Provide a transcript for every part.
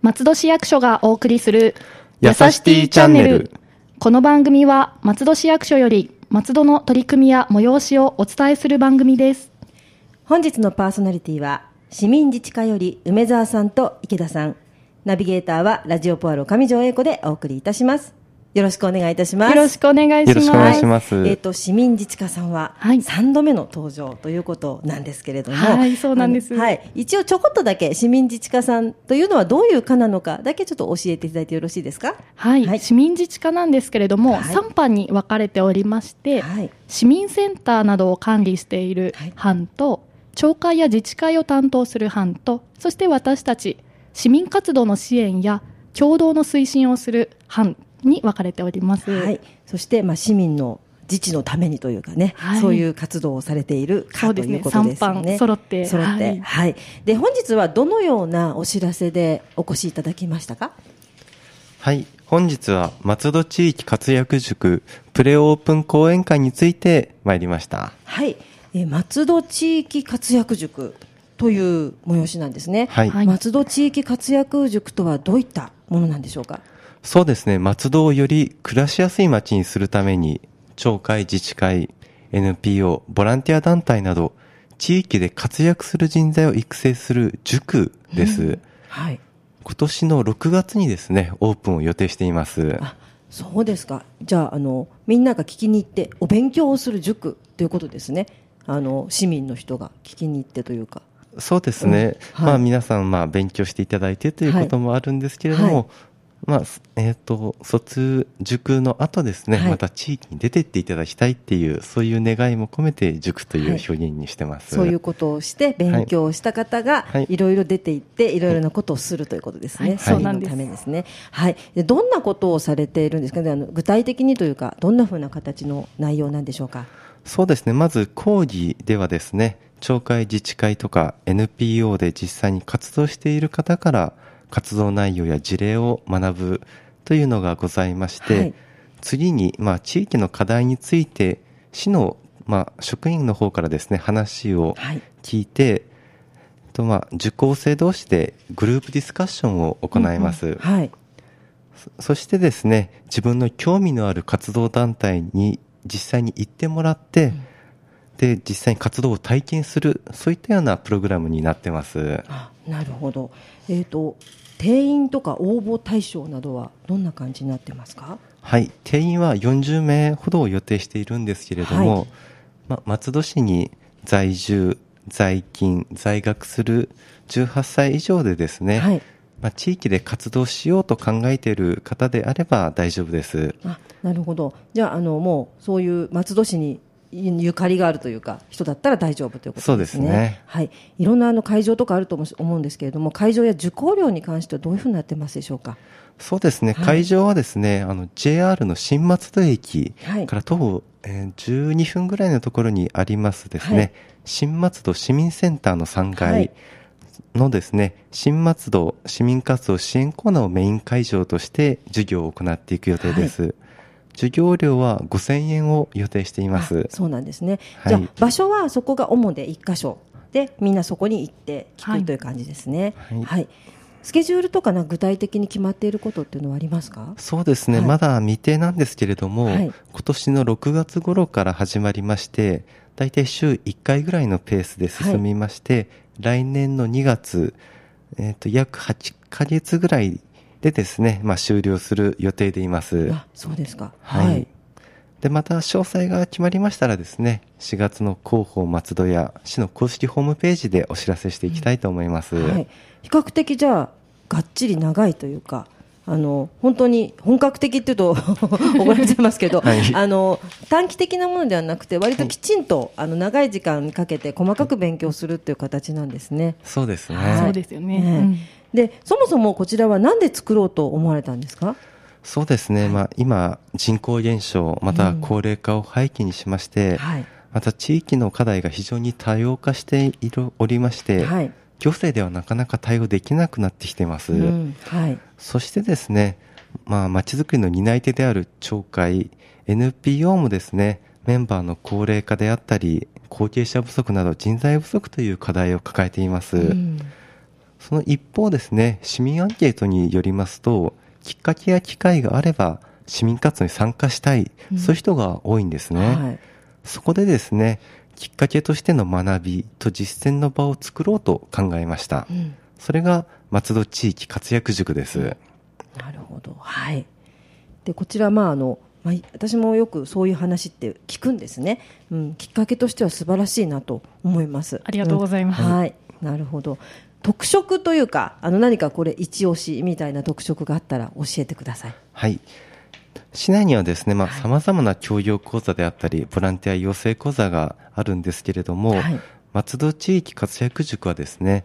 松戸市役所がお送りするやさしティチャンネル。この番組は松戸市役所より松戸の取り組みや催しをお伝えする番組です。本日のパーソナリティは市民自治会より梅沢さんと池田さん。ナビゲーターはラジオポアロ上条英子でお送りいたしますよろしくお願いいたします。よろしくお願いします。えっ、と、市民自治課さんは、はい。3度目の登場ということなんですけれども、はいそうなんです。はい。一応ちょこっとだけ市民自治課さんというのはどういう課なのかだけちょっと教えていただいてよろしいですか？はい、はい。市民自治課なんですけれども、はい。3班に分かれておりまして、はい。市民センターなどを管理しているはい。班と、町会や自治会を担当する班とそして私たち市民活動の支援や共同の推進をする班に分かれております。はい。そして、まあ、市民の自治のためにというかね、はいそういう活動をされているそうですね課ということですね。班揃って揃って、はいはい。で、本日はどのようなお知らせでお越しいただきましたか？はい。本日は松戸地域活躍塾プレオープン講演会について参りました。はい。えー松戸地域活躍塾という催しなんですね。はいはい松戸地域活躍塾とはどういったものなんでしょうか？そうですね。松戸をより暮らしやすい街にするために、町会、自治会、NPO、ボランティア団体など、地域で活躍する人材を育成する塾です。はい。今年の6月にですね、オープンを予定しています。あ、そうですか。じゃあ、あの、みんなが聞きに行って、お勉強をする塾ということですね。あの、市民の人が聞きに行ってというか。そうですね。うんはいまあ皆さん、まあ勉強していただいてということもあるんですけれども、はいまあ、えっ、と、卒塾の後ですね、はいまた地域に出てっていただきたいっていう、そういう願いも込めて塾というはい表現にしてます。そういうことをして、勉強をした方がはい、いろいろ出て行って、いろいろなことをするということですね。はいそうなんですのためですね。はい。でどんなことをされているんですか？ねあの具体的にというか、どんなふうな形の内容なんでしょうか？そうですね。まず講義ではですね、町会自治会とか NPO で実際に活動している方から活動内容や事例を学ぶというのがございまして、はい次に、まあ、地域の課題について市の、まあ、職員の方からですね、話をはい聞いて、とまあ、受講生同士でグループディスカッションを行います。はい。そそしてですね、自分の興味のある活動団体に実際に行ってもらって、で、実際に活動を体験する、そういったようなプログラムになってます。あなるほど。えっ、と、定員とか応募対象などはどんな感じになってますか？はい、定員は40名ほどを予定しているんですけれども、はいまあ、松戸市に在住、在勤、在学する18歳以上でですね、はい。まあ、地域で活動しようと考えている方であれば大丈夫です。あなるほど。じゃあ、あの、もう、そういう松戸市にゆかりがあるというか、人だったら大丈夫ということですね。そうですね。はい。いろんなあの会場とかあると思うんですけれども、会場や受講料に関してはどういうふうになってますでしょうか？そうですね、はい。会場はですね、あの JR の新松戸駅。はい。から徒歩、えー12分ぐらいのところにありますですね、はい。新松戸市民センターの3は階い。のですね、新松戸市民活動支援コーナーをメイン会場として授業を行っていく予定です。授業料は5000円を予定しています。あ。そうなんですね。はい。じゃあ、場所はそこが主で一箇所。で、みんなそこに行って聞はい。くという感じですね。はい。はい。スケジュールとかな具体的に決まっていることっていうのはありますか？そうですね、はい。まだ未定なんですけれども、はい。今年の6月頃から始まりまして、大体週1回ぐらいのペースで進みまして、来年の2月、えっ、と、約8ヶ月ぐらいでですね、まあ終了する予定でいます。あ、そうですか。はいはい。で、また詳細が決まりましたらですね、4月の広報松戸や市の公式ホームページでお知らせしていきたいと思います。はい、比較的じゃあがっちり長いというかあの本当に本格的っていうと 怒られちゃいますけど、はい。あの短期的なものではなくて割ときちんと、あの長い時間かけて細かく勉強するっていう形なんですね。そうですね。はい。そうですよね。ね。うん。でそもそもこちらは何で作ろうと思われたんですか？そうですね、まあ、今、人口減少、また高齢化を背景にしまして、はい。また地域の課題が非常に多様化しているおりまして、はい行政ではなかなか対応できなくなってきています。うんはい。そしてですね、まあ、街づくりの担い手である町会、NPO もですね、メンバーの高齢化であったり、後継者不足など人材不足という課題を抱えています、うん。その一方ですね市民アンケートによりますときっかけや機会があれば市民活動に参加したい、うん。そういう人が多いんですね、はい。そこでですねきっかけとしての学びと実践の場を作ろうと考えました、うん。それが松戸地域活躍塾です、なるほど、はい、でこちら、まああのまあ、私もよくそういう話って聞くんですね、うん、きっかけとしては素晴らしいなと思います。ありがとうございます。ん。はい、なるほど。特色というかあの何かこれ一押しみたいな特色があったら教えてください。はい市内にはですね、まあ、様々な教養講座であったり、ボランティア養成講座があるんですけれども、はい。松戸地域活躍塾はですね、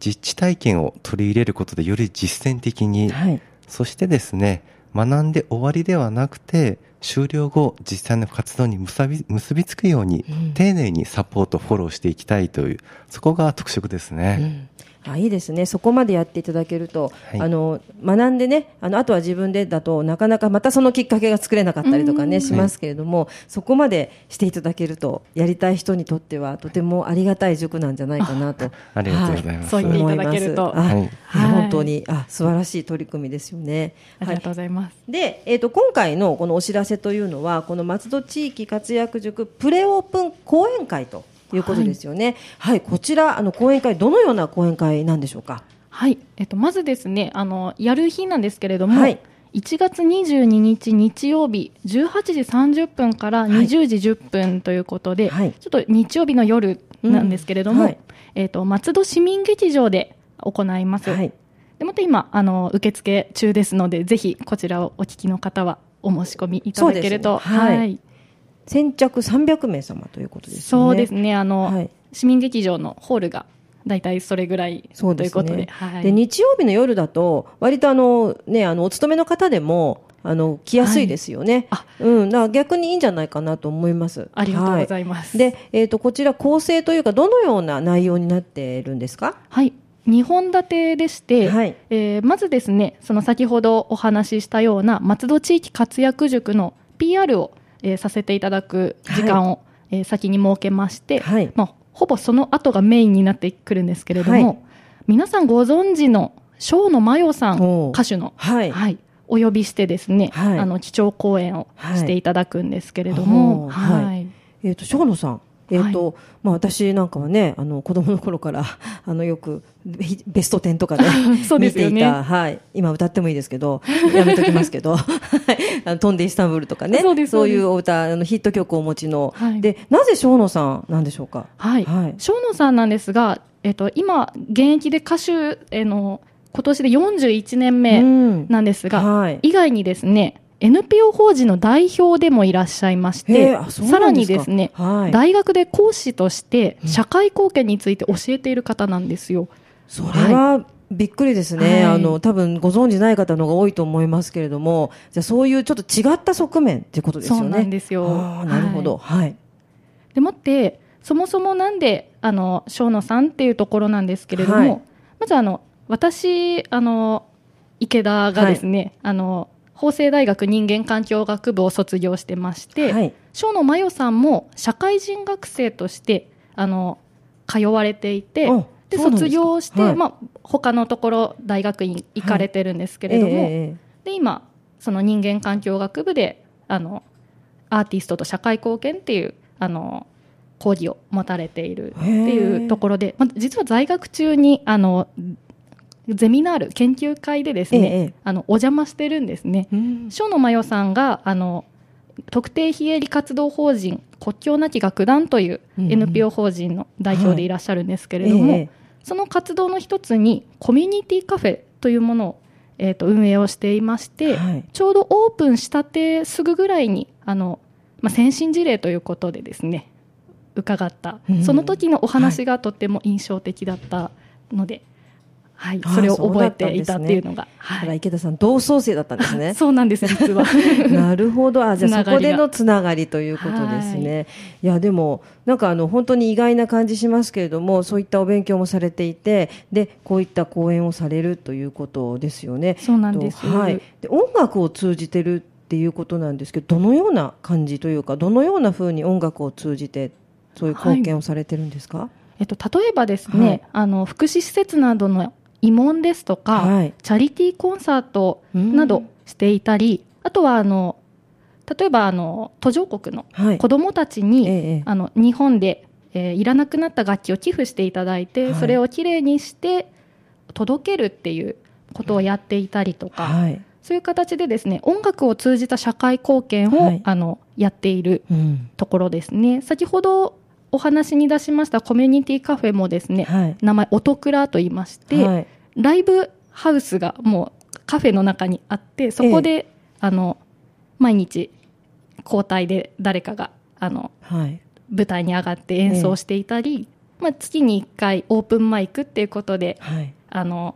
実地体験を取り入れることでより実践的に、はい。そしてですね、学んで終わりではなくて、終了後、実際の活動に結び結びつくように、うん丁寧にサポート、フォローしていきたいという、そこが特色ですね。うんあいいですね、そこまでやっていただけると、はい。あの学んでねあの、あとは自分でだとなかなかまたそのきっかけが作れなかったりとかね、しますけれども、そこまでしていただけると、やりたい人にとっては、とてもありがたい塾なんじゃないかなと、ありがとうございます。そう言っていただけると。本当にあ素晴らしい取り組みですよね。ありがとうございます。で、えー、と今回のこのお知らせというのはこの松戸地域活躍塾プレオープン講演会ということですよね。はい、こちらあの講演会どのような講演会なんでしょうか？はい、えっと、まずですね、あの、やる日なんですけれども、はい。1月22日日曜日、18時30分から20時10分ということで、はい。ちょっと日曜日の夜なんですけれども、うん。はい。えっと、松戸市民劇場で行います。はい、でまた今あの受付中ですのでぜひこちらをお聞きの方はお申し込みいただけると、ねはい先着300名様ということですよね。そうですねあの、はい市民劇場のホールが大体それぐらいそうですということでね。はい、で日曜日の夜だと割とあのねあのお勤めの方でもあの来やすいですよね。あうん、だから逆にいいんじゃないかなと思います。ありがとうございいます。で、えっ、とこちら構成というかどのような内容になっているんですか？はい、2本立てでして、はいえーまずですね、その先ほどお話ししたような松戸地域活躍塾の PR を、えーさせていただく時間を、えー先に設けまして、はい。まあ、ほぼその後がメインになってくるんですけれども、はい。皆さんご存知の生野真代さん歌手の、はい。はい、お呼びしてですね、はい。あの基調講演をはいしていただくんですけれども、はい。はい。えっ、と生野さん。えっ、と、まあ私なんかはね、あの子供の頃から あのよくベベスト10とか で見ていた、はい、今歌ってもいいですけど、やめときますけど、飛んでイスタンブールとかね、そういうお歌あのヒット曲をお持ちの、はい。でなぜ生野さんなんでしょうか？はい、はい。生野さんなんですが、えっと、今、現役で歌手への今年で41年目うん。なんですが、はい。以外にですね NPO 法人の代表でもいらっしゃいましへてさらにですね、はい。大学で講師として社会貢献について教えている方なんですよ。それはびっくりですね、はい。あの多分ご存じない方の方が多いと思いますけれども、じゃあそういうちょっと違った側面っていうことですよね。そうなんですよ。なるほど、はい、でもってそもそもなんであの生野さんっていうところなんですけれども、はい。まずあの私あの池田がですね、あの法政大学人間環境学部を卒業してまして、はい。生野真代さんも社会人学生としてあの通われていてあで卒業して、はい。まあ、他のところ大学院行かれてるんですけれども、えええで今その人間環境学部であのアーティストと社会貢献っていうあの講義を持たれているっていうところで、まあ、実は在学中にあのゼミナール研究会でですね、ええあのお邪魔してるんですね。えうん。生野真代さんがあの特定非営利活動法人国境なき楽団という NPO 法人の代表でいらっしゃるんですけれども、ええその活動の一つにコミュニティカフェというものを、えー、と運営をしていまして、はい。ちょうどオープンしたてすぐぐらいにあの、まあ、先進事例ということでですね伺った、うん。その時のお話がとても印象的だったので、はいあーそれを覚えていたっていうのが、だからはい、池田さん同窓生だったんですね。そうなんです実は。なるほど。あじゃあそこでのつながりということですね。い、やでもなんかあの本当に意外な感じしますけれどもそういったお勉強もされていてでこういった講演をされるということですよね。そうなんです。とはい、で音楽を通じてるっていうことなんですけどどのような感じというかどのようなふうに音楽を通じてそういう貢献をされてるんですか、えっと、例えばですね、はい。あの福祉施設などの慰問ですとか、はい。チャリティーコンサートなどしていたり、あとはあの例えばあの途上国のはい。子どもたちに、ええあの日本で、えーいらなくなった楽器を寄付していただいて、はい。それをきれいにして届けるっていうことをやっていたりとか、はい、そういう形でですね音楽を通じた社会貢献を、はい。あのやっているうん。ところですね。先ほどお話に出しましたコミュニティカフェもですね、はい。名前音倉と言いまして、はい。ライブハウスがもうカフェの中にあってそこで、あの毎日交代で誰かがあのはい。舞台に上がって演奏していたり、まあ、月に1回オープンマイクっていうことではい。あの、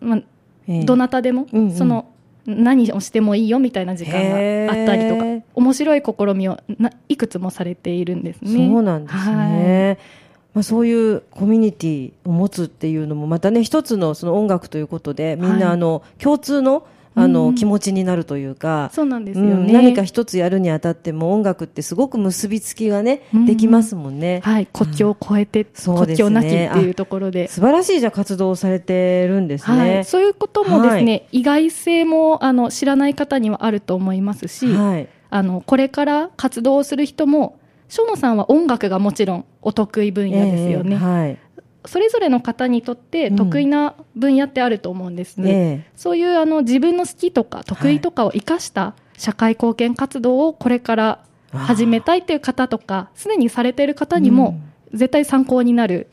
まあ、ええ。どなたでも、うんうん。その何をしてもいいよみたいな時間があったりとか面白い試みをないくつもされているんですね。そうなんですね。まあ、そういうコミュニティを持つっていうのもまたね一つのその音楽ということでみんなはいあの共通のあのうん気持ちになるというか、そうなんですようんね。何か一つやるにあたっても音楽ってすごく結びつきがね、うんできますもんね。はい、国境を越えて、そうですね国境なきっていうところで。素晴らしいじゃあ活動をされてるんですね。はい、そういうこともですね、は意外性もあの知らない方にはあると思いますし、はい。あのこれから活動をする人も生野さんは音楽がもちろんお得意分野ですよね、ええはい。それぞれの方にとって得意な分野ってあると思うんですね、えそういうあの自分の好きとか得意とかを生かした社会貢献活動をこれから始めたいという方とかすでにされている方にも絶対参考になる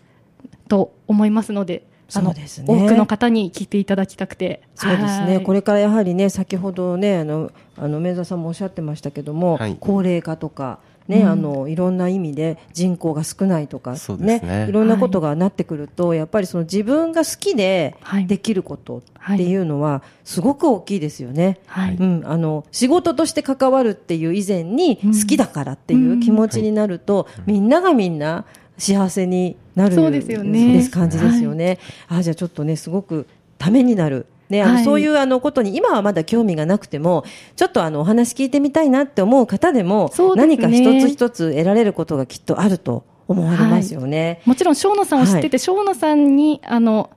と思いますので、あのね。多くの方に聞いていただきたくて。そうですね、はい。これからやはりね、先ほどね、あのあの梅沢さんもおっしゃってましたけども、はい。高齢化とか、ねうん。あの、いろんな意味で人口が少ないとか、そうですね。いろんなことがなってくると、やっぱりその自分が好きではい。できることっていうのは、すごく大きいですよね。はい。うん、あの仕事として関わるっていう以前にうん。好きだからっていう気持ちになると、みんながみんな幸せになるそうですよね。感じですよね。あじゃあちょっとねすごくためになる。ね、あのはい。そういうあのことに今はまだ興味がなくてもちょっとあのお話聞いてみたいなって思う方でもですね。何か一つ一つ得られることがきっとあると思われますよね。もちろん生野さんを知ってて、生野さんにあの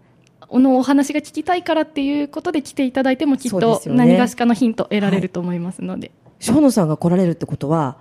このお話が聞きたいからっていうことで来ていただいてもきっと何がしかのヒント得られると思いますので、生野さんが来られるってことは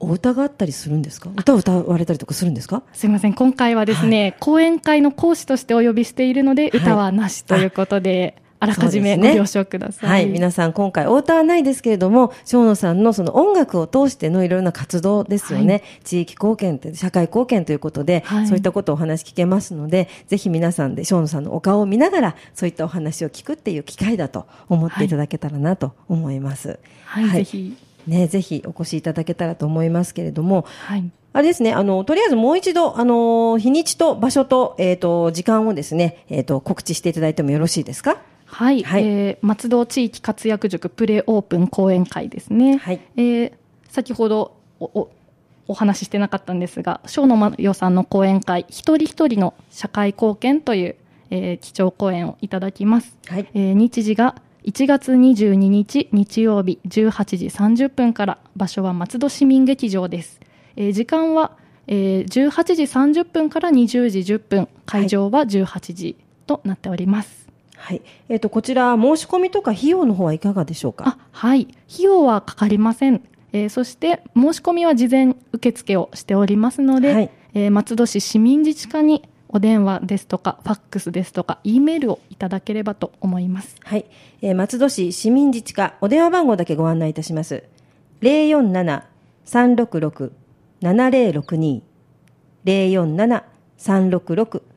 お歌があったりするんですか？歌を歌われたりとかするんですか？すみません。今回はですね、講演会の講師としてお呼びしているので、はい。歌はなしということであらかじめご了承ください。はい、皆さん今回お歌はないですけれども、生野さんのその音楽を通してのいろいろな活動ですよね。は地域貢献って、社会貢献ということで、はい。そういったことをお話聞けますので、ぜひ皆さんで生野さんのお顔を見ながら、そういったお話を聞くっていう機会だと思っていただけたらなと思います。はい、はい。ぜひ、ね、ぜひお越しいただけたらと思いますけれども、はい、あれですね、あの、とりあえずもう一度、あの、日にちと場所と、えっ、と、時間をですね、えっ、と、告知していただいてもよろしいですか？はい、はいえー松戸地域活躍塾プレオープン講演会ですね。はいえー先ほどおおお話ししてなかったんですが、小野真代さんの講演会、一人一人の社会貢献という、えー基調講演をいただきます。はい。えー日時が1月22日日曜日18時30分から場所は松戸市民劇場です、えー時間は、えー18時30分から20時10分会場は18時となっております、はい。えっ、と、こちら、申し込みとか費用の方はいかがでしょうか？あはい。費用はかかりません、えーそして申し込みは事前受付をしておりますので、はい。えー松戸市市民自治課にお電話ですとかファックスですとか E メールをいただければと思いますはい。えー松戸市市民自治課、お電話番号だけご案内いたします。047-366-7062。047-366-7062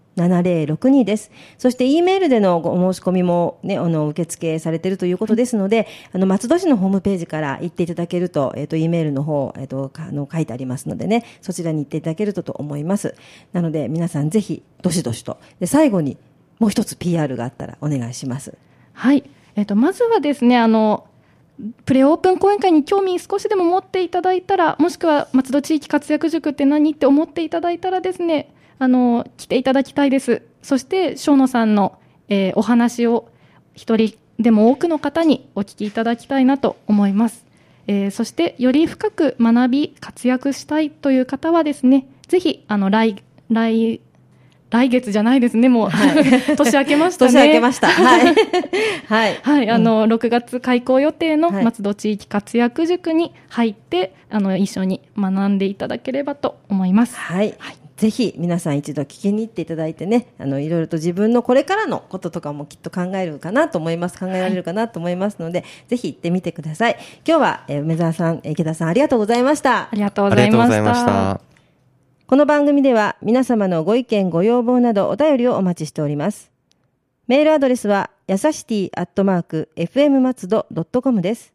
です。そして、E メールでのご申し込みもね、あの、受付されているということですので、あの、松戸市のホームページから行っていただけると、えっ、と、E メールの方、えっ、と、あの、書いてありますのでね、そちらに行っていただけるとと思います。なので、皆さんぜひ、どしどしと。で、最後に、もう一つ PR があったらお願いします。はい、えっとまずはですねあのプレオープン講演会に興味少しでも持っていただいたらもしくは松戸地域活躍塾って何って思っていただいたらですねあの来ていただきたいですそして生野さんの、えーお話を一人でも多くの方にお聞きいただきたいなと思います、えーそしてより深く学び活躍したいという方はですねぜひあの来来来月じゃないですねもう、年明けましたね年明けました。はい。はい。はい、あの、6月開校予定のはい松戸地域活躍塾に入って、あの、一緒に学んでいただければと思います。はい。ぜひ皆さん一度聞きに行っていただいてね、あの、いろいろと自分のこれからのこととかもきっと考えるかなと思います。考えられるかなと思いますので、ぜひ行ってみてください。今日は、えー梅沢さん、池田さん、ありがとうございましたあ。りがとうあございましたた。この番組では皆様のご意見ご要望などお便りをお待ちしております。メールアドレスはやさしティアットマーク FM 松戸ドットコムです。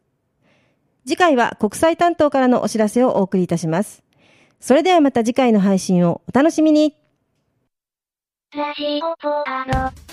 次回は国際担当からのお知らせをお送りいたします。それではまた次回の配信をお楽しみに。ラジオポアド。